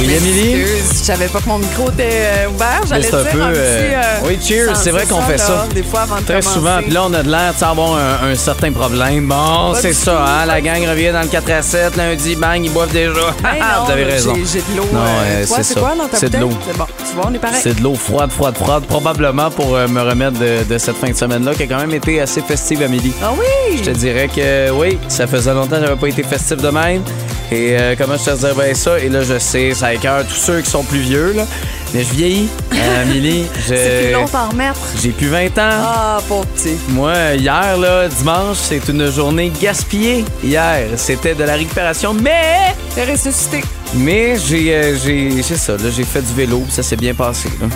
Oui, Émilie? Je savais pas que mon micro était euh, ouvert. J'allais un dire peu, un petit, euh, euh, oui, cheers, c'est vrai qu'on fait là, ça. Des fois avant de Très commencer. souvent, puis là, on a de l'air d'avoir un, un certain problème. Bon, c'est ça, tout, hein? La gang revient dans le 4 à 7, lundi, bang, ils boivent déjà. Non, Vous avez raison. J'ai de l'eau. Non, euh, c'est ça. C'est de l'eau. C'est bon. Tu vois, on est pareil. C'est de l'eau froide, froide, froide, probablement pour euh, me remettre de, de cette fin de semaine-là, qui a quand même été assez festive, Amélie. Ah oui! Je te dirais que oui, ça faisait longtemps que j'avais pas été festif de même. Et euh, comment je te dirais bien ça? Et là, je sais, ça écœure tous ceux qui sont plus vieux, là. Mais je vieillis, euh, Amélie. C'est plus long d'en remettre. j'ai plus 20 ans. Ah, pauvre petit. Moi, hier, là, dimanche, c'est une journée gaspillée. Hier, c'était de la récupération, mais... T'es ressuscité. Mais j'ai, euh, j'ai, c'est ça, là, j'ai fait du vélo, puis ça s'est bien passé, là.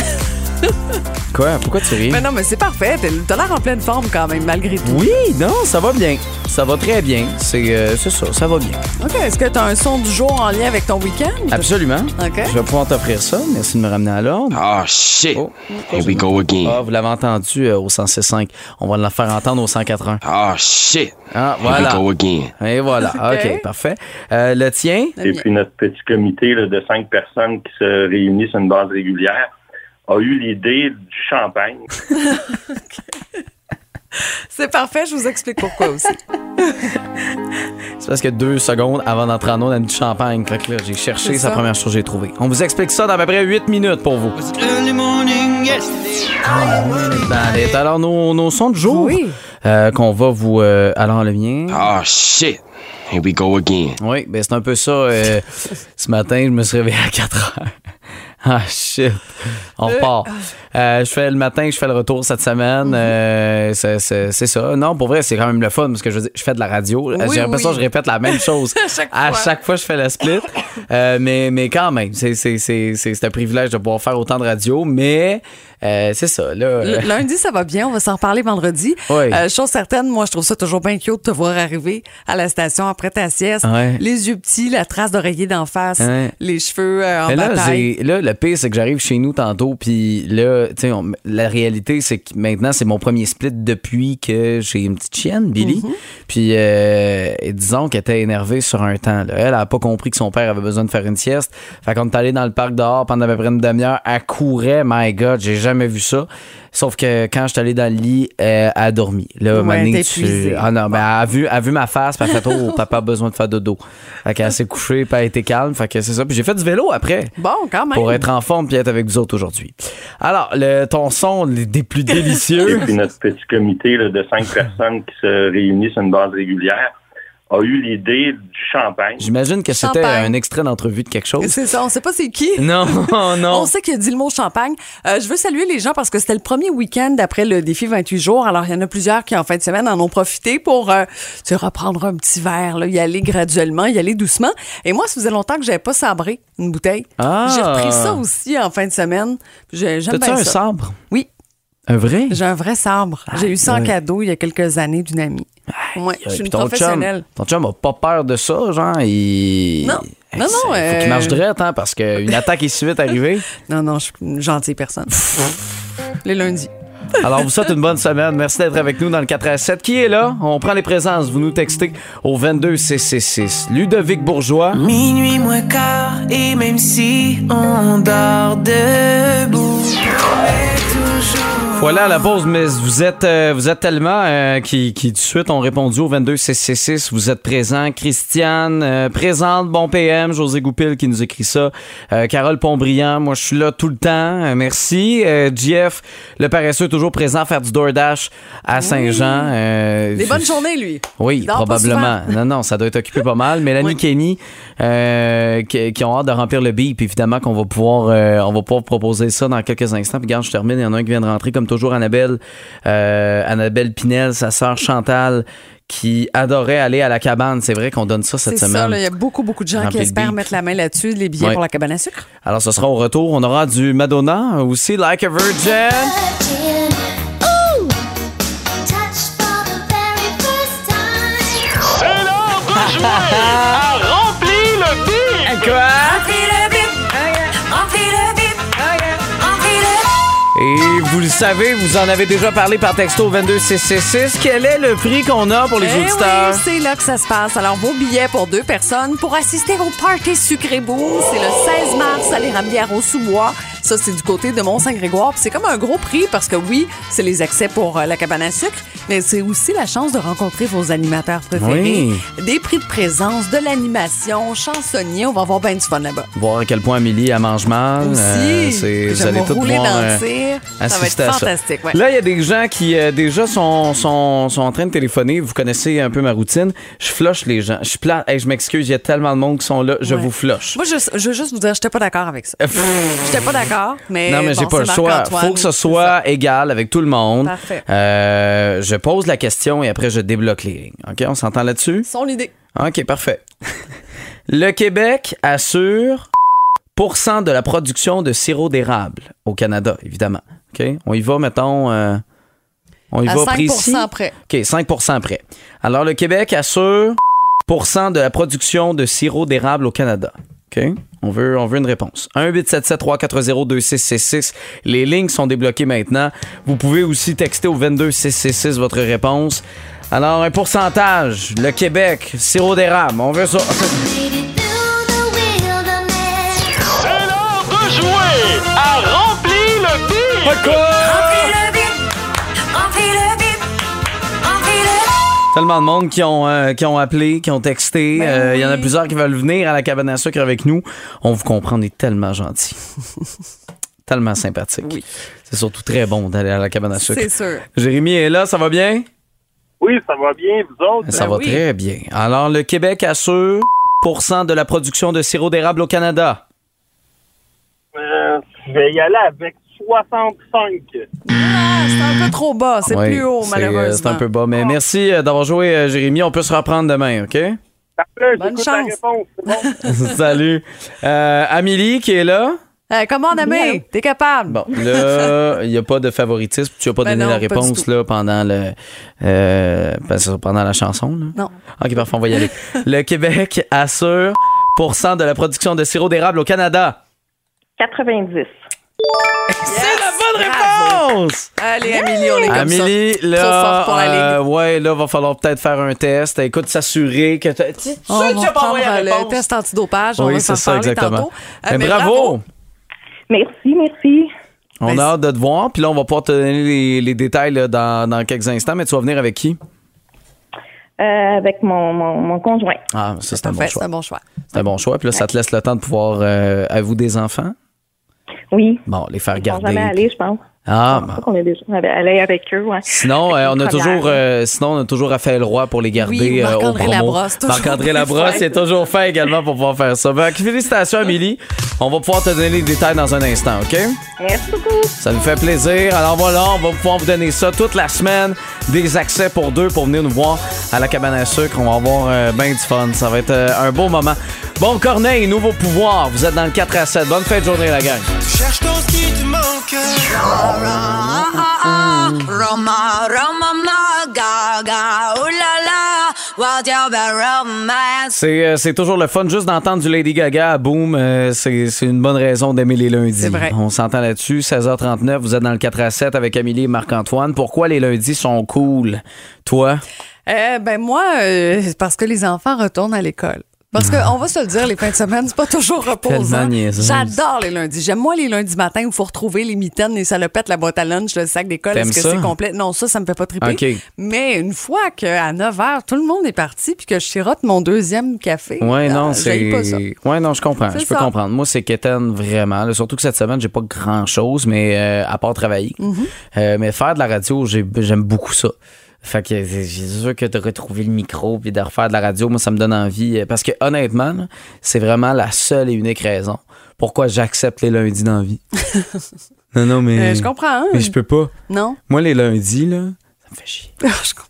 Quoi? Pourquoi tu ris? Mais non, mais c'est parfait. T'es- T'as l'air en pleine forme quand même, malgré tout. Oui, non, ça va bien. Ça va très bien. C'est, euh, c'est ça, ça va bien. OK. Est-ce que t'as un son du jour en lien avec ton week-end? Absolument. OK. Je vais pouvoir t'offrir ça. Merci de me ramener à l'ordre. Oh, shit. Oh. Here we go again. Ah, vous l'avez entendu euh, au 106.5. On va la faire entendre au 180. Oh, shit. Ah, Here voilà. we go again. Et voilà. OK. Parfait. Euh, le tien? Et puis notre petit comité là, de cinq personnes qui se réunissent sur une base régulière a eu l'idée du champagne. C'est parfait. Je vous explique pourquoi aussi. C'est parce que deux secondes avant d'entrer en eau, on a mis du champagne. Fait que là, j'ai cherché, C'est la ça. première chose que j'ai trouvée. On vous explique ça dans à peu près 8 minutes pour vous. Ben, alors, nos, nos sons de jour Oui. euh, qu'on va vous... euh, alors, le mien? Oh, shit. Here we go again. Oui, ben c'est un peu ça. euh, ce matin, je me suis réveillé à 4 heures. Ah, shit. On repart. Euh, je fais le matin, je fais le retour cette semaine. Euh, c'est- c'est c'est ça. Non, pour vrai, c'est quand même le fun parce que je, je fais de la radio. Oui, J'ai l'impression oui. que je répète la même chose. À chaque À fois. chaque fois, je fais le split. Euh, mais, mais quand même, c'est c'est- c'est- c'est- c'est un privilège de pouvoir faire autant de radio. Mais euh, c'est ça. Là, Lundi, ça va bien. On va s'en reparler vendredi. Oui. Euh, chose certaine, moi, je trouve ça toujours bien cute de te voir arriver à la station après ta sieste. Ouais. Les yeux petits, la trace d'oreiller d'en face, Ouais. les cheveux euh, en Mais là, bataille. là, le pire, c'est que j'arrive chez nous tantôt, puis là, on- la réalité, c'est que maintenant, c'est mon premier split depuis que j'ai une petite chienne, Billy. Mm-hmm. Puis, disons qu'elle était énervée sur un temps. là. Elle a pas compris que son père avait besoin de faire une sieste. Fait qu'on est allé dans le parc dehors pendant à peu près une demi-heure. Elle courait, my God, j'ai jamais vu ça. Sauf que quand je suis allé dans le lit, euh, elle a dormi. Là, Ouais, tu-. Ah non, ben, elle a vu, elle a vu ma face, puis elle a fait, oh, papa a besoin de faire dodo. Fait qu'elle s'est couchée, puis elle a été calme. Fait que c'est ça. Puis j'ai fait du vélo après Bon, quand même. pour être en forme puis être avec vous autres aujourd'hui. Alors, le, ton son des plus Et délicieux. puis notre petit comité là, de cinq personnes qui se réunissent sur une base régulière a eu l'idée du champagne. J'imagine que c'était un extrait d'entrevue de quelque chose. C'est ça, on sait pas c'est qui. Non, non. On sait qu'il a dit le mot champagne. Euh, je veux saluer les gens parce que c'était le premier week-end après le défi 28 jours. Alors, il y en a plusieurs qui, en fin de semaine, en ont profité pour euh, tu sais, reprendre un petit verre, là, y aller graduellement, y aller doucement. Et moi, ça faisait longtemps que j'avais pas sabré une bouteille. Ah. J'ai repris ça aussi en fin de semaine. J'ai- J'aime bien un ça. sabre? Oui, Un vrai? j'ai un vrai sabre. J'ai eu ça en ouais. cadeau il y a quelques années d'une amie. Ouais, je suis Puis une ton professionnelle. Chum, ton chum a pas peur de ça, genre, il... Non. Hey, Non, non, Faut euh, qu'il marche droit, hein, parce qu'une attaque est si vite arrivée. Non, non, je suis une gentille personne. Les lundis. Alors, vous souhaite une bonne semaine. Merci d'être avec nous dans le 4 à 7. Qui est là? On prend les présences. Vous nous textez au 22 666. Ludovic Bourgeois. Minuit moins quart, et même si on dort debout, mais toujours. Voilà la pause, mais vous êtes, euh, vous êtes tellement euh, qui, qui tout de suite ont répondu au 22 666. Vous êtes présents. Christiane, euh, présente, bon PM. José Goupil qui nous écrit ça. Euh, Carole Pontbriand, moi je suis là tout le temps. Euh, merci. Euh, Jeff, le paresseux, toujours présent, faire du DoorDash à Saint-Jean. Euh, Des bonnes journées, lui. oui, probablement. Non, non, ça doit être occupé pas mal. Mélanie Oui. Kenny, euh, qui, qui ont hâte de remplir le. Puis évidemment qu'on va pouvoir, euh, on va pouvoir proposer ça dans quelques instants. Puis regarde, je termine. Il y en a un qui vient de rentrer, comme toujours, Annabelle, euh, Annabelle Pinel, sa sœur Chantal, qui adorait aller à la cabane. C'est vrai qu'on donne ça cette C'est semaine. il y a beaucoup, beaucoup de gens Rempli qui espèrent mettre la main là-dessus, les billets Ouais. pour la cabane à sucre. Alors, ce sera au retour. On aura du Madonna, aussi Like a Virgin. C'est l'heure de jouer à Remplis le beat! Quoi? Savez, vous en avez déjà parlé par texto au 22666. Quel est le prix qu'on a pour les Eh auditeurs? oui, c'est là que ça se passe. Alors, vos billets pour deux personnes pour assister au Party Sucré Boom, c'est le 16 mars à l'Érablière au Sous-Bois. Ça, c'est du côté de Mont-Saint-Grégoire. C'est comme un gros prix parce que oui, c'est les accès pour euh, la cabane à sucre, mais c'est aussi la chance de rencontrer vos animateurs préférés. Des prix de présence, de l'animation, chansonniers. On va avoir bien du fun là-bas. Voir à quel point Amélie elle mange mal. Aussi, Euh, vous allez tout pouvoir, euh, assister fantastique. ouais. Là, il y a des gens qui euh, déjà sont, sont, sont en train de téléphoner. Vous connaissez un peu ma routine. Je flush les gens. Je suis plat. Hey, je m'excuse, il y a tellement de monde qui sont là. Je Ouais. vous flush. Moi, je, je veux juste vous dire, j'étais pas d'accord avec ça. J'étais pas d'accord, mais. Non, mais j'ai bon, pas le choix. Marc-Antoine, Faut que ce soit égal avec tout le monde. Parfait. Euh, je pose la question et après, je débloque les lignes. OK? On s'entend là-dessus? Son idée. OK, parfait. le Québec assure pourcent de la production de sirop d'érable au Canada, évidemment. OK? On y va, mettons. euh, on y À va 5 précis. près. OK, 5% près. Alors, le Québec assure de la production de sirop d'érable au Canada. OK? On veut, on veut une réponse. 1-877-340-2666. Les lignes sont débloquées maintenant. Vous pouvez aussi texter au 22666 votre réponse. Alors, un pourcentage. Le Québec, sirop d'érable. On veut ça. Tellement de monde qui ont, euh, qui ont appelé, qui ont texté. Ben Euh, Il y en a plusieurs qui veulent venir à la cabane à sucre avec nous. On vous comprend, on est tellement gentils. tellement sympathique. Oui. C'est surtout très bon d'aller à la cabane à sucre. C'est sûr. Jérémy est là, ça va bien? Oui, ça va bien, vous autres? Ça Ben va oui. très bien. Alors, le Québec assure pourcent de la production de sirop d'érable au Canada. Euh, je vais y aller avec 65. Ah, c'est un peu trop bas. C'est Oui, plus haut, c'est, euh, malheureusement. C'est un peu bas. Mais merci euh, d'avoir joué, euh, Jérémy. On peut se reprendre demain, OK? Bonne chance. réponse, bon? Salut. Euh, Amélie qui est là? Euh, comment, Amé? T'es capable? Bon, là, il n'y a pas de favoritisme. Tu n'as pas Ben donné non, la réponse là, pendant, le, euh, pendant la chanson. Là. Non. OK, parfait, on va y aller. le Québec assure pourcent de la production de sirop d'érable au Canada. 90. C'est la bonne Bravo. réponse! Allez, Amélie, on est comme Amélie, ça. là, Trop forte pour la euh, ouais, là, va falloir peut-être faire un test. Écoute, s'assurer que tu tu- tu sais On que tu va as pas envoyé la prendre le réponse? test antidopage. on Oui, va c'est ça, parler exactement. tantôt. Euh, Ben, mais bravo! Merci, merci. On Ben, a hâte de te voir. Puis là, on va pouvoir te donner les, les détails là, dans, dans quelques instants. Mais tu vas venir avec qui? Euh, avec mon, mon, mon conjoint. Ah, ça, c'est un bon Parfait, choix. c'est un bon choix. C'est un bon choix. Puis là, ça te laisse le temps de pouvoir. Euh, avez-vous des enfants? Oui. Bon, les faire Ils sont garder. jamais allés, je pense. Ah, qu'on est déjà allé avec eux, ouais. Sinon, euh, on a toujours, euh, sinon, on a toujours Raphaël Roy pour les garder Oui, euh, au promo. Marc-André Labrosse, il est toujours fait également pour pouvoir faire ça. Ben, félicitations, Amélie. On va pouvoir te donner les détails dans un instant, OK? Merci beaucoup. Ça nous fait plaisir. Alors voilà, on va pouvoir vous donner ça toute la semaine. Des accès pour deux pour venir nous voir à la cabane à sucre. On va avoir euh, bien du fun. Ça va être euh, un beau moment. Bon, Corneille, nouveau pouvoir. Vous êtes dans le 4 à 7. Bonne fête de journée, la gang. Cherche ton ce qui te manque. C'est, euh, c'est toujours le fun juste d'entendre du Lady Gaga à Boom. euh, c'est, c'est une bonne raison d'aimer les lundis. C'est vrai. On s'entend là-dessus. 16h39, vous êtes dans le 4 à 7 avec Amélie et Marc-Antoine. Pourquoi les lundis sont cool? Toi? Euh, ben moi, euh, c'est parce que les enfants retournent à l'école. Parce qu'on va se le dire, les fins de semaine, c'est pas toujours reposant. J'adore les lundis. J'aime moins les lundis matin où il faut retrouver les mitaines, les salopettes, la boîte à lunch, le sac d'école. Est-ce que c'est complet? Non, ça, ça me fait pas triper. Mais une fois qu'à 9 h, tout le monde est parti puis que je sirote mon deuxième café. Ouais, euh, non, c'est. pas ça. Ouais, non, je comprends. Je peux ça. comprendre. Moi, c'est quétaine vraiment. là. surtout que cette semaine, j'ai pas grand chose, mais euh, à part travailler. Mm-hmm. Euh, mais faire de la radio, j'ai- j'aime beaucoup ça. Fait que c'est c'est sûr que de retrouver le micro puis de refaire de la radio, moi, ça me donne envie. euh, Parce que honnêtement, c'est vraiment la seule et unique raison pourquoi j'accepte les lundis dans la vie. non, non, mais. Euh, je comprends. hein? Mais je peux pas. Non? Moi, les lundis, là, Ça me fait chier. Comprends.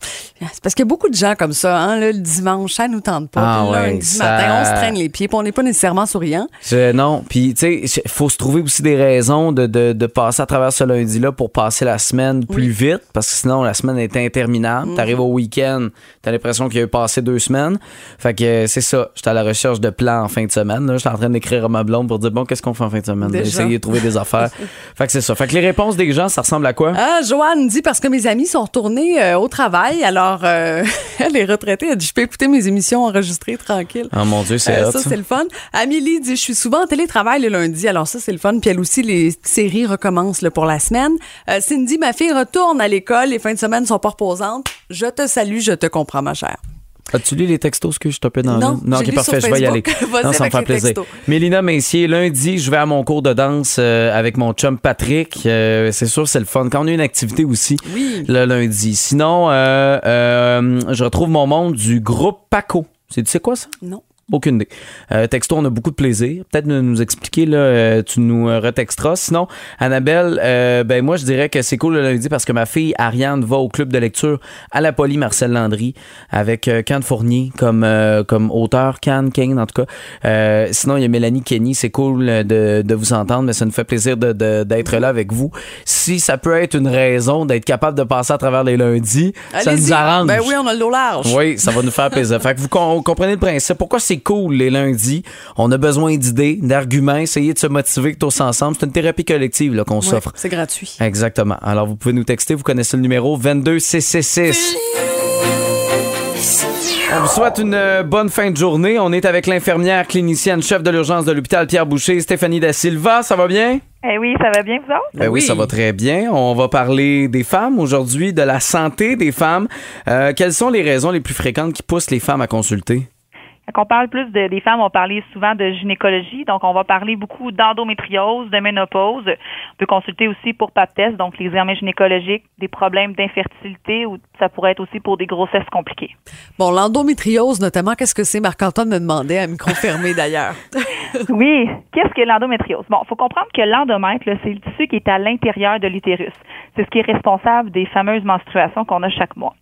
C'est parce qu'il y a beaucoup de gens comme ça, hein, là, le dimanche, ça nous tente pas. Ah Puis le ouais, lundi ça- matin, on se traîne les pieds, puis on n'est pas nécessairement souriant. Je- non, puis tu sais, il faut se trouver aussi des raisons de, de, de passer à travers ce lundi-là pour passer la semaine plus vite, parce que sinon la semaine est interminable. T'arrives au week-end, t'as l'impression qu'il y a eu passé deux semaines. Fait que c'est ça, j'étais à la recherche de plans en fin de semaine. J'étais en train d'écrire à ma blonde pour dire bon, qu'est-ce qu'on fait en fin de semaine? Déjà. Essayer de trouver des affaires. fait que c'est ça. Fait que les réponses des gens, ça ressemble à quoi? Ah, Joanne dit parce que mes amis sont retournés euh, au travail, alors euh, elle est retraitée, elle dit je peux écouter mes émissions enregistrées tranquille. Oh mon Dieu, c'est Euh, ça. c'est le fun. Amélie dit Je suis souvent en télétravail le lundi, alors ça, c'est le fun. Puis elle aussi, les séries recommencent là, pour la semaine. Euh, Cindy, ma fille retourne à l'école. Les fins de semaine sont pas reposantes. Je te salue, je te comprends, ma chère. As-tu lu les textos que je topais dans Non, le- Non, j'ai ok, parfait, je vais y aller. Non, ça me fait plaisir. textos. Mélina Messier, lundi, je vais à mon cours de danse euh, avec mon chum Patrick. Euh, c'est sûr, c'est le fun. Quand on a une activité aussi, Oui. le lundi. Sinon, euh, euh, je retrouve mon monde du groupe Paco. C'est tu sais quoi ça? Non. Aucune idée. Euh, texto, on a beaucoup de plaisir. Peut-être nous, nous expliquer, là, euh, tu nous euh, retexteras. Sinon, Annabelle, euh, ben moi, je dirais que c'est cool le lundi parce que ma fille Ariane va au club de lecture à la Poly Marcel Landry avec euh, Can Fournier comme, euh, comme auteur, Can Kane en tout cas. Euh, sinon, il y a Mélanie Kenny. C'est cool de, de vous entendre, mais ça nous fait plaisir de- de- d'être là avec vous. Si ça peut être une raison d'être capable de passer à travers les lundis, ça nous arrange. Ben oui, on a le dos large. Oui, ça va nous faire plaisir. fait que vous com- comprenez le principe. Pourquoi c'est cool les lundis? On a besoin d'idées, d'arguments, essayer de se motiver tous ensemble. C'est une thérapie collective là, qu'on Ouais, s'offre. c'est gratuit. Exactement. Alors, vous pouvez nous texter. Vous connaissez le numéro 22666. On vous souhaite une euh, bonne fin de journée. On est avec l'infirmière clinicienne chef de l'urgence de l'hôpital Pierre Boucher, Stéphanie Da Silva. Ça va bien? Eh oui, ça va bien, vous autres? Oui, Oui. ça va très bien. On va parler des femmes aujourd'hui, de la santé des femmes. Euh, quelles sont les raisons les plus fréquentes qui poussent les femmes à consulter? Quand on parle plus de- des femmes, on parler souvent de gynécologie. Donc, on va parler beaucoup d'endométriose, de ménopause. On peut consulter aussi pour pap test, donc les examens gynécologiques, des problèmes d'infertilité ou ça pourrait être aussi pour des grossesses compliquées. Bon, l'endométriose, notamment, qu'est-ce que c'est? Marc-Antoine me demandait à micro fermé d'ailleurs. Oui, qu'est-ce que l'endométriose? Bon, il faut comprendre que l'endomètre, c'est le tissu qui est à l'intérieur de l'utérus. C'est ce qui est responsable des fameuses menstruations qu'on a chaque mois.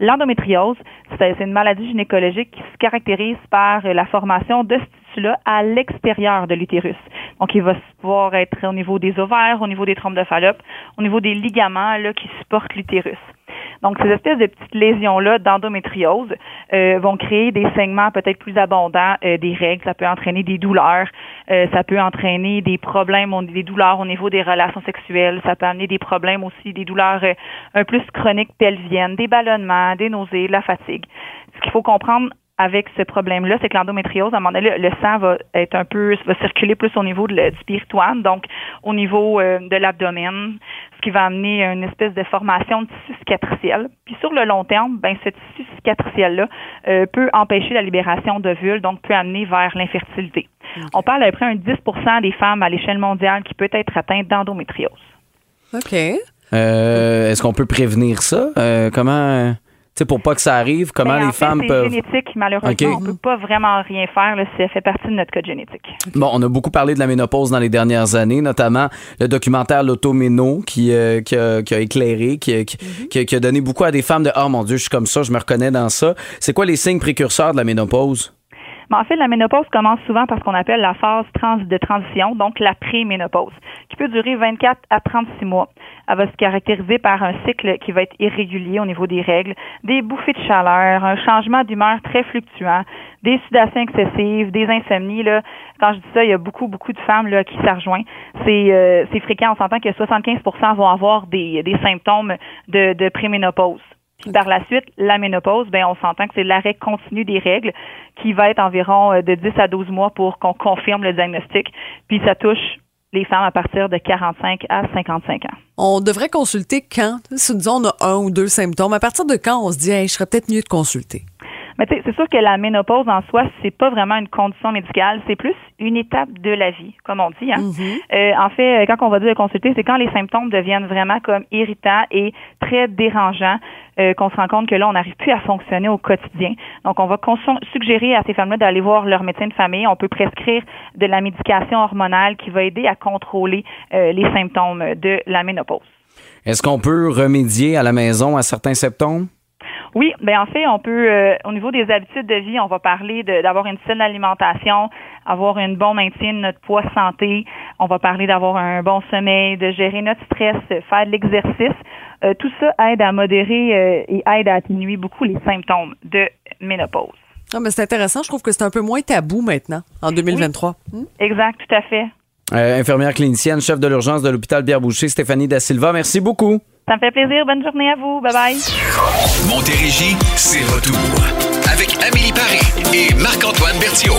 L'endométriose, c'est une maladie gynécologique qui se caractérise par la formation de tissu-là à l'extérieur de l'utérus. Donc, il va pouvoir être au niveau des ovaires, au niveau des trompes de Fallope, au niveau des ligaments là, qui supportent l'utérus. Donc, ces espèces de petites lésions-là d'endométriose euh, vont créer des saignements peut-être plus abondants euh, des règles. Ça peut entraîner des douleurs. Euh, ça peut entraîner des problèmes, des douleurs au niveau des relations sexuelles. Ça peut amener des problèmes aussi, des douleurs euh, un plus chroniques pelviennes, des ballonnements, des nausées, de la fatigue. Ce qu'il faut comprendre avec ce problème-là, c'est que l'endométriose, à un moment donné, le, sang va être un peu, va circuler plus au niveau de le- du péritoine, donc au niveau euh, de l'abdomen, ce qui va amener une espèce de formation de tissu cicatriciel. Puis sur le long terme, ben ce tissu cicatriciel-là euh, peut empêcher la libération d'ovules, donc peut amener vers l'infertilité. On parle à peu près un 10% des femmes à l'échelle mondiale qui peut être atteinte d'endométriose. OK. Euh, Est-ce qu'on peut prévenir ça? Euh, comment, euh, sais, pour pas que ça arrive, comment en les fait, femmes c'est peuvent. génétique, malheureusement. On peut pas vraiment rien faire là, si ça fait partie de notre code génétique. Bon, on a beaucoup parlé de la ménopause dans les dernières années, notamment le documentaire L'Automéno qui, euh, qui, a, qui a éclairé, qui, a- qui a donné beaucoup à des femmes de Oh mon Dieu, je suis comme ça, je me reconnais dans ça. C'est quoi les signes précurseurs de la ménopause? Mais en fait, la ménopause commence souvent par ce qu'on appelle la phase trans de transition, donc la pré-ménopause, qui peut durer 24 à 36 mois. Elle va se caractériser par un cycle qui va être irrégulier au niveau des règles, des bouffées de chaleur, un changement d'humeur très fluctuant, des sudations excessives, des insomnies. Là. Quand je dis ça, il y a beaucoup, beaucoup de femmes là, qui s'en rejoignent. C'est, euh, c'est fréquent. On s'entend que 75% vont avoir des, des symptômes de, de préménopause. Puis par la suite, la ménopause, ben on s'entend que c'est l'arrêt continu des règles qui va être environ euh, de 10 à 12 mois pour qu'on confirme le diagnostic. Puis ça touche les femmes à partir de 45 à 55 ans. On devrait consulter quand? Si disons on a un ou deux symptômes, à partir de quand on se dit, hey, je serais peut-être mieux de consulter? Mais tu sais, c'est sûr que la ménopause en soi, c'est pas vraiment une condition médicale, c'est plus une étape de la vie, comme on dit. Hein? Euh, en fait, euh, quand on va dire de consulter, c'est quand les symptômes deviennent vraiment comme irritants et très dérangeants, euh, qu'on se rend compte que là, on n'arrive plus à fonctionner au quotidien. Donc, on va suggérer à ces femmes-là d'aller voir leur médecin de famille. On peut prescrire de la médication hormonale qui va aider à contrôler euh, les symptômes de la ménopause. Est-ce qu'on peut remédier à la maison à certains symptômes? Oui, ben en fait, on peut, euh, au niveau des habitudes de vie, on va parler de- d'avoir une saine alimentation, avoir un bon maintien de notre poids santé. On va parler d'avoir un bon sommeil, de gérer notre stress, euh, faire de l'exercice. Euh, tout ça aide à modérer euh, et aide à atténuer beaucoup les symptômes de ménopause. Ah, mais c'est intéressant. Je trouve que c'est un peu moins tabou maintenant, en 2023. Hmm? Exact, tout à fait. Euh, infirmière clinicienne, chef de l'urgence de l'hôpital Pierre-Boucher, Stéphanie Da Silva, merci beaucoup. Ça me fait plaisir. Bonne journée à vous. Bye bye. Montérégie, c'est retour. Avec Amélie Paris et Marc-Antoine Berthiaume.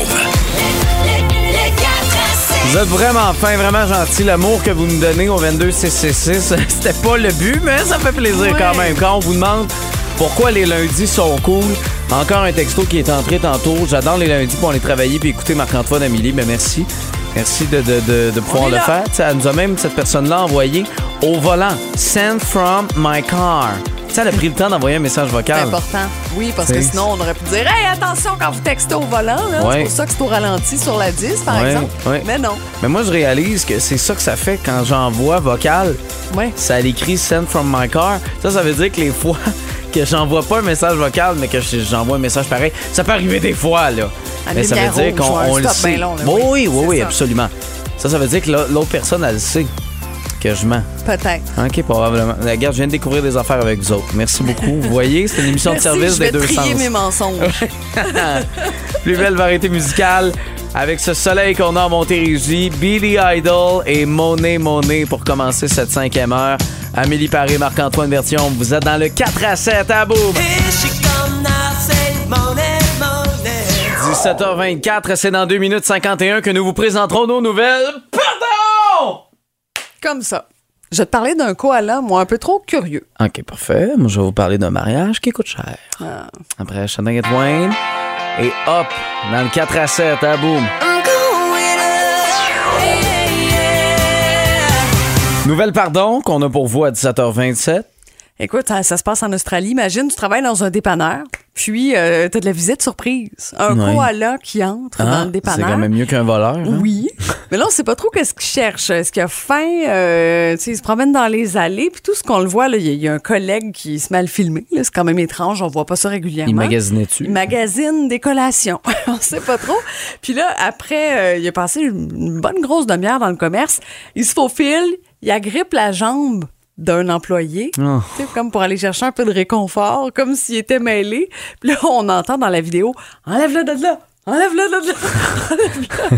Vous êtes vraiment fin, vraiment gentil. L'amour que vous nous donnez au 22666, c'était pas le but, mais ça fait plaisir Ouais. quand même. Quand on vous demande pourquoi les lundis sont cool, encore un texto qui est entré tantôt. J'adore les lundis pour aller travailler puis écouter Marc-Antoine Amélie. Mais merci. Merci de, de, de, de pouvoir le faire. Ça nous a même, cette personne-là, envoyé au volant. Send from my car. Tu sais, elle a pris le temps d'envoyer un message C'est vocal. important. Oui, parce que C'est- sinon, on aurait pu dire Hey, attention quand vous textez au volant. là. Ouais. C'est pour ça que c'est au ralenti sur la 10, par Ouais, exemple. ouais. Mais non. Mais moi, je réalise que c'est ça que ça fait quand j'envoie vocal. Ouais. ça l'écrit Send from my car. Ça, ça veut dire que les fois que j'envoie pas un message vocal, mais que je- j'envoie un message pareil, ça peut arriver des fois, là. À mais ça lumière veut dire rouge, qu'on ou un on le stop sait. bien long, là, oui, oui, oui, oui, c'est ça. absolument. Ça, ça veut dire que l'au- l'autre personne, elle sait que je mens. Peut-être. OK, probablement. Regarde, je viens de découvrir des affaires avec vous autres. Merci beaucoup. Vous voyez, c'est une émission Merci, de service je vais des deux sens. mes mensonges. Plus belle variété musicale. Avec ce soleil qu'on a en Montérégie, Billy Idol et Monet Monet pour commencer cette cinquième heure. Amélie Paré, Marc-Antoine Bertion, vous êtes dans le 4 à 7 à boum. 17h24, c'est dans 2 minutes 51 que nous vous présenterons nos nouvelles. Comme ça. Je vais te parler d'un koala, moi, un peu trop curieux. OK, parfait. Moi, je vais vous parler d'un mariage qui coûte cher. Ah. Après Shania Twain. Et hop, dans le 4 à 7 à boum. Nouvelle pardon qu'on a pour vous à 17h27. Écoute, ça, ça se passe en Australie. Imagine, tu travailles dans un dépanneur, puis euh, tu as de la visite surprise. Un koala qui entre dans Hein? le C'est dépanneur. quand même mieux qu'un voleur. hein? Oui. Mais là, on sait pas trop qu'est-ce qu'il cherche. Est-ce qu'il a faim? Euh, tu sais, il se promène dans les allées. Puis tout ce qu'on le voit, là, il y, a- il y a un collègue qui se met à le filmer. là. C'est quand même étrange. On voit pas ça régulièrement. Il magasinait dessus. Il magasine des collations. on sait pas trop. Puis là, après, euh, il a passé une bonne grosse demi-heure dans le commerce. Il se faufile. Il agrippe la jambe d'un employé, Oh. tu sais, comme pour aller chercher un peu de réconfort, comme s'il était mêlé. Puis là, on entend dans la vidéo « Enlève-le de là! Enlève-le là! Enlève-le! »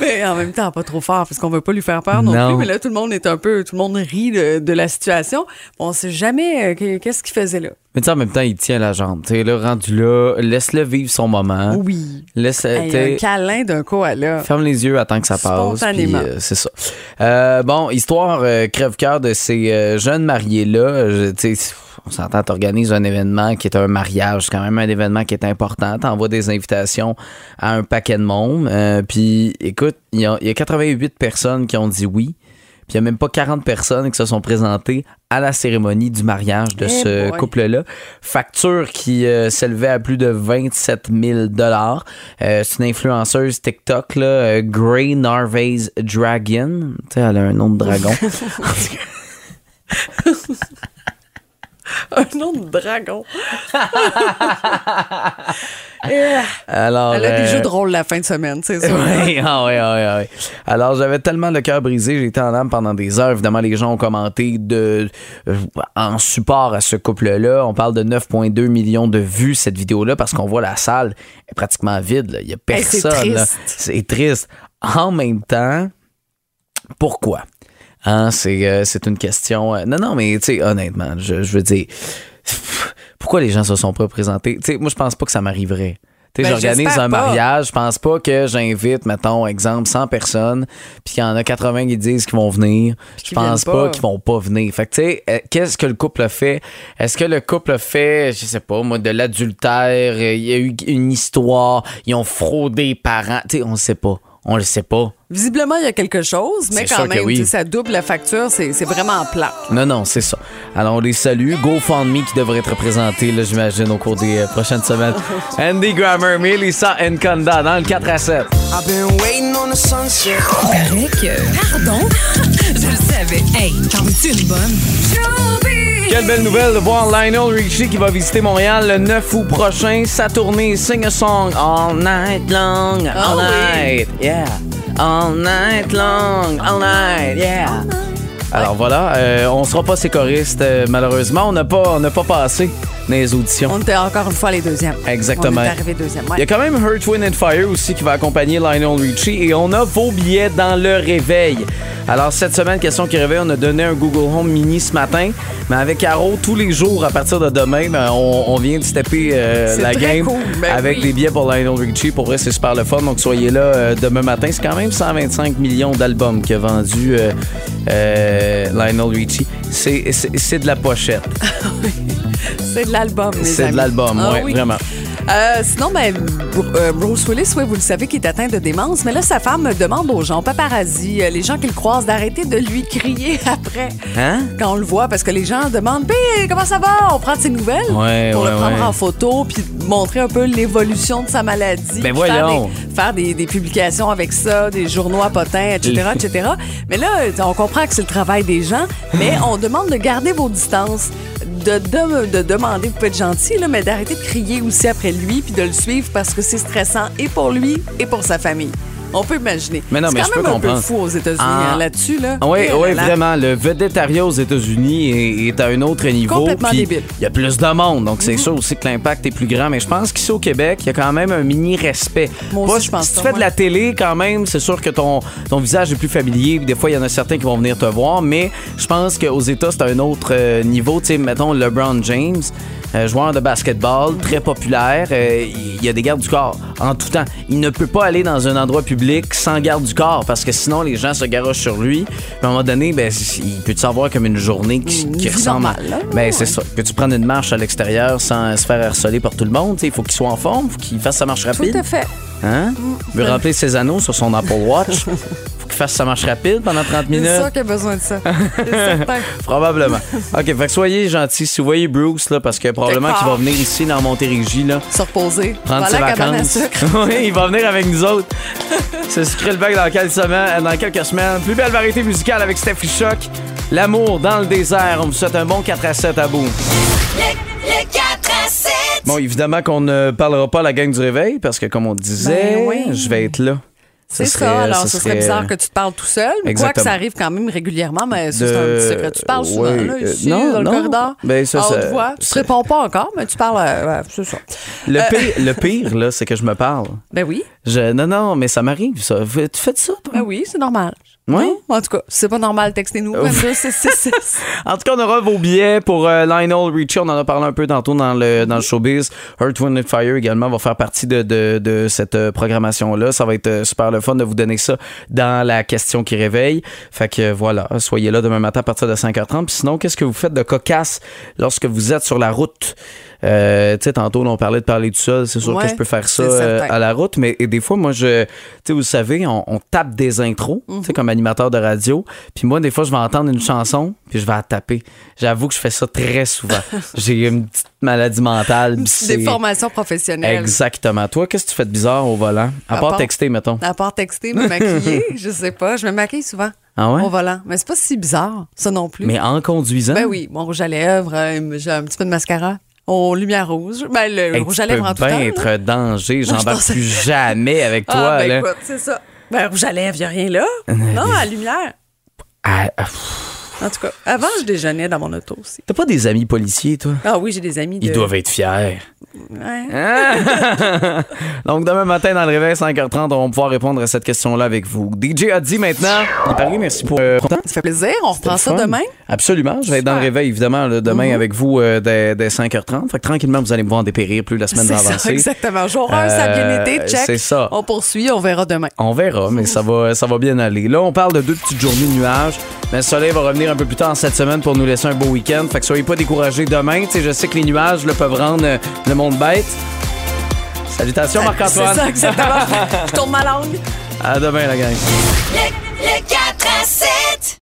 Mais en même temps, pas trop fort, parce qu'on veut pas lui faire peur non, Non. plus. Mais là, tout le monde est un peu... Tout le monde rit de, de la situation. Bon, on sait jamais euh, que- qu'est-ce qu'il faisait là. Mais tu sais, en même temps, il tient la jambe. Tu sais, là, rendu là, laisse-le vivre son moment. Oui. Laisse, Hey, t'sais, un câlin d'un koala. Ferme les yeux, attends que ça passe. Spontanément. euh, c'est ça. Euh, bon, histoire euh, crève-cœur de ces euh, jeunes mariés-là. Tu sais, On s'entend, t'organises un événement qui est un mariage. C'est quand même un événement qui est important. T'envoies des invitations à un paquet de monde. Euh, puis, écoute, il y, y a 88 personnes qui ont dit oui. Puis il n'y a même pas 40 personnes qui se sont présentées à la cérémonie du mariage de Eh ce couple-là. Facture qui euh, s'élevait à plus de 27 000 dollars. C'est une influenceuse TikTok, là, euh, Grey Narvaez Dragon. Tu sais, elle a un nom de dragon. Un nom de dragon. Eh, Alors, Elle a des euh, jeux de rôle la fin de semaine, c'est ça. Oui, ah oui, ah oui, ah oui. Alors, j'avais tellement le cœur brisé, j'ai été en âme pendant des heures. Évidemment, les gens ont commenté de, euh, en support à ce couple-là. On parle de 9,2 millions de vues, cette vidéo-là, parce qu'on voit la salle est pratiquement vide. là. Il n'y a Hey, c'est personne. triste. C'est triste. En même temps, pourquoi? Hein, c'est, euh, c'est une question. euh, non, non, mais tu sais, honnêtement, je, je veux dire, pourquoi les gens se sont pas présentés? Tu sais, moi, je pense pas que ça m'arriverait. Tu sais, Ben, j'organise un pas. mariage, je pense pas que j'invite, mettons, exemple, 100 personnes, puis qu'il y en a 80 qui disent qu'ils vont venir. Je pense pas qu'ils vont pas venir. Fait que, tu sais, euh, qu'est-ce que le couple a fait? Est-ce que le couple a fait, je sais pas, moi, de l'adultère? euh, Il y a eu une histoire, ils ont fraudé les parents. Tu sais, on sait pas. On le sait pas. Visiblement, il y a quelque chose, mais quand même, oui. ça double la facture, c'est c'est vraiment plat. Non, non, c'est ça. Alors, on les salue. GoFundMe qui devrait être représenté, là, j'imagine, au cours des euh, prochaines semaines. Andy Grammer, Melissa Nkonda dans le 4 à 7. I've been waiting on the sunset. Pardon? Je le savais. Hey, t'en une bonne? Quelle belle nouvelle de voir Lionel Richie qui va visiter Montréal le 9 août prochain. Sa tournée Sing a Song All Night Long, All Ah oui. Night, yeah. All Night Long, All Night, yeah. Alors voilà, euh, on sera pas ses choristes, euh, malheureusement. On n'a pas, on n'a pas passé dans les auditions. On était encore une fois les deuxièmes. Exactement. On est arrivé deuxième. ouais. Il y a quand même Hurt, Wind and Fire aussi qui va accompagner Lionel Richie et on a vos billets dans le réveil. Alors cette semaine, question qui réveille, on a donné un Google Home Mini ce matin, mais avec Caro, tous les jours à partir de demain, ben, on, on vient de stepper euh, la game cool, ben avec oui. des billets pour Lionel Richie. Pour vrai, c'est super le fun. Donc soyez là euh, demain matin. C'est quand même 125 millions d'albums qu'a vendu euh, Lionel Richie. C'est de la pochette. C'est de l'album, C'est de l'album, Ah ouais, oui. vraiment. Euh, sinon, ben, euh, Bruce Willis, oui, vous le savez, qui est atteint de démence, mais là, sa femme demande aux gens, paparazzi, euh, les gens qui le croisent, d'arrêter de lui crier après Hein? quand on le voit, parce que les gens demandent, Puis, comment ça va? On prend ses nouvelles Ouais, pour ouais, le prendre ouais. en photo, puis montrer un peu l'évolution de sa maladie. Ben faire voyons. des- Faire des, des publications avec ça, des journaux à potins, etc., etc. Mais là, on comprend que c'est le travail des gens, mais on demande de garder vos distances. De, de, de demander, vous pouvez être gentil, mais d'arrêter de crier aussi après lui puis de le suivre parce que c'est stressant et pour lui et pour sa famille. On peut imaginer. Mais non, mais quand je peux même un comprendre. peu fou aux États-Unis Ah. hein, là-dessus. Là. Oui, Eh oui, là là. vraiment. Le vedettariat aux États-Unis est, est à un autre niveau. Complètement débile. Il y a plus de monde, donc c'est sûr aussi que l'impact est plus grand. Mais je pense qu'ici au Québec, il y a quand même un mini respect. Moi Pas- aussi, je pense Si tu fais de la télé, quand même, c'est sûr que ton, ton visage est plus familier. Des fois, il y en a certains qui vont venir te voir. Mais je pense qu'aux États, c'est un autre euh, niveau. Tu sais, mettons LeBron James. Euh, joueur de basketball, très populaire, euh, il y a des gardes du corps en tout temps. Il ne peut pas aller dans un endroit public sans garde du corps parce que sinon les gens se garochent sur lui. Puis à un moment donné, ben, il peut te savoir comme une journée qui, Une qui ressemble. normale, là. Ben, Ouais. c'est ça. Que tu prennes une marche à l'extérieur sans se faire harceler par tout le monde. Il faut qu'il soit en forme, faut qu'il fasse sa marche Tout rapide. à fait. Hein? Il veut remplir ses anneaux sur son Apple Watch. faut qu'il fasse sa marche rapide pendant 30 C'est minutes. ça qu'il a besoin de ça. C'est. Probablement. OK, fait que soyez gentils. Si vous voyez Bruce, là, parce que probablement qu'il va venir ici dans Montérégie, là, Se reposer. prendre ses vacances. oui, il va venir avec nous autres. Se sucrer le bec dans quelques semaines. Dans quelques semaines. Plus belle variété musicale avec Steffi Choc. L'amour dans le désert. On vous souhaite un bon 4 à 7 à bout. Le 4 à 7. Bon, évidemment qu'on ne parlera pas à la gang du réveil parce que, comme on disait, Ben oui. je vais être là. C'est Ce ça. Alors, ce serait serait- bizarre que tu te parles tout seul. Quoi que ça arrive quand même régulièrement, mais ça, c'est De- un petit secret. Tu parles souvent, Oui, là, euh, ici, non, dans le corridor. Ben, ça, à ça- haute voix. Tu c'est- réponds pas encore, mais tu parles. euh, ouais, c'est ça. Le, Euh, pire, le pire, là, c'est que je me parle. Ben oui. Je, non, non, mais ça m'arrive, ça. Tu fais ça, toi? Ben oui, c'est normal. Oui? En tout cas, c'est pas normal, textez-nous. 22 666. En tout cas, on aura vos billets pour euh, Lionel Richie. On en a parlé un peu tantôt dans le, dans le showbiz. Earth, Wind and Fire également va faire partie de, de, de cette euh, programmation-là. Ça va être euh, super le fun de vous donner ça dans la question qui réveille. Fait que euh, voilà, soyez là demain matin à partir de 5h30. Puis sinon, qu'est-ce que vous faites de cocasse lorsque vous êtes sur la route? Euh, tu sais, tantôt, on parlait de parler tout seul. C'est sûr Ouais, que je peux faire ça euh, à la route. Mais et des fois, moi, je, tu sais, vous savez, on, on tape des intros, tu sais, comme animateur de radio. Puis moi, des fois, je vais entendre une chanson, puis je vais la taper. J'avoue que je fais ça très souvent. J'ai une petite maladie mentale. Des formations professionnelles. Exactement. Toi, qu'est-ce que tu fais de bizarre au volant? À, À part part- texter, mettons. À part texter, me maquiller, je sais pas. Je me maquille souvent Ah ouais? au volant. Mais c'est pas si bizarre, ça non plus. Mais en conduisant? Ben oui, mon rouge à lèvres, euh, j'ai un petit peu de mascara. Au lumière rouge. Ben, le Hey, rouge à lèvres en tout temps. être là. danger. Moi, je J'embarque pensais- plus jamais avec toi. Ah, ben là. c'est ça. Ben, rouge à lèvres, a rien là. non, à la lumière. En tout cas, avant, je déjeunais dans mon auto aussi. T'as pas des amis policiers, toi? Ah oui, j'ai des amis de... Ils doivent être fiers. Ouais. Hein? Donc, demain matin, dans le réveil, 5h30, on va pouvoir répondre à cette question-là avec vous. DJ a dit maintenant. Paraît, merci pour euh, ton temps. Ça fait plaisir. On reprend ça demain? Absolument. Je vais être dans le réveil, évidemment, là, demain avec vous euh, dès, dès 5h30. Fait que tranquillement, vous allez me voir dépérir. Plus la semaine C'est va ça, avancer. exactement. Jour 1, ça a bien Euh, été. Check. c'est ça. On poursuit. On verra demain. On verra, mais ça va, ça va bien aller. Là, on parle de deux petites journées de nuages. Mais le soleil va revenir un peu plus tard cette semaine pour nous laisser un beau week-end. Fait que soyez pas découragés demain. Tu sais, je sais que les nuages là, peuvent rendre euh, le monde bête. Salutations, C'est Marc-Antoine. ça, exactement. Je tourne ma langue. À demain, la gang. Le, le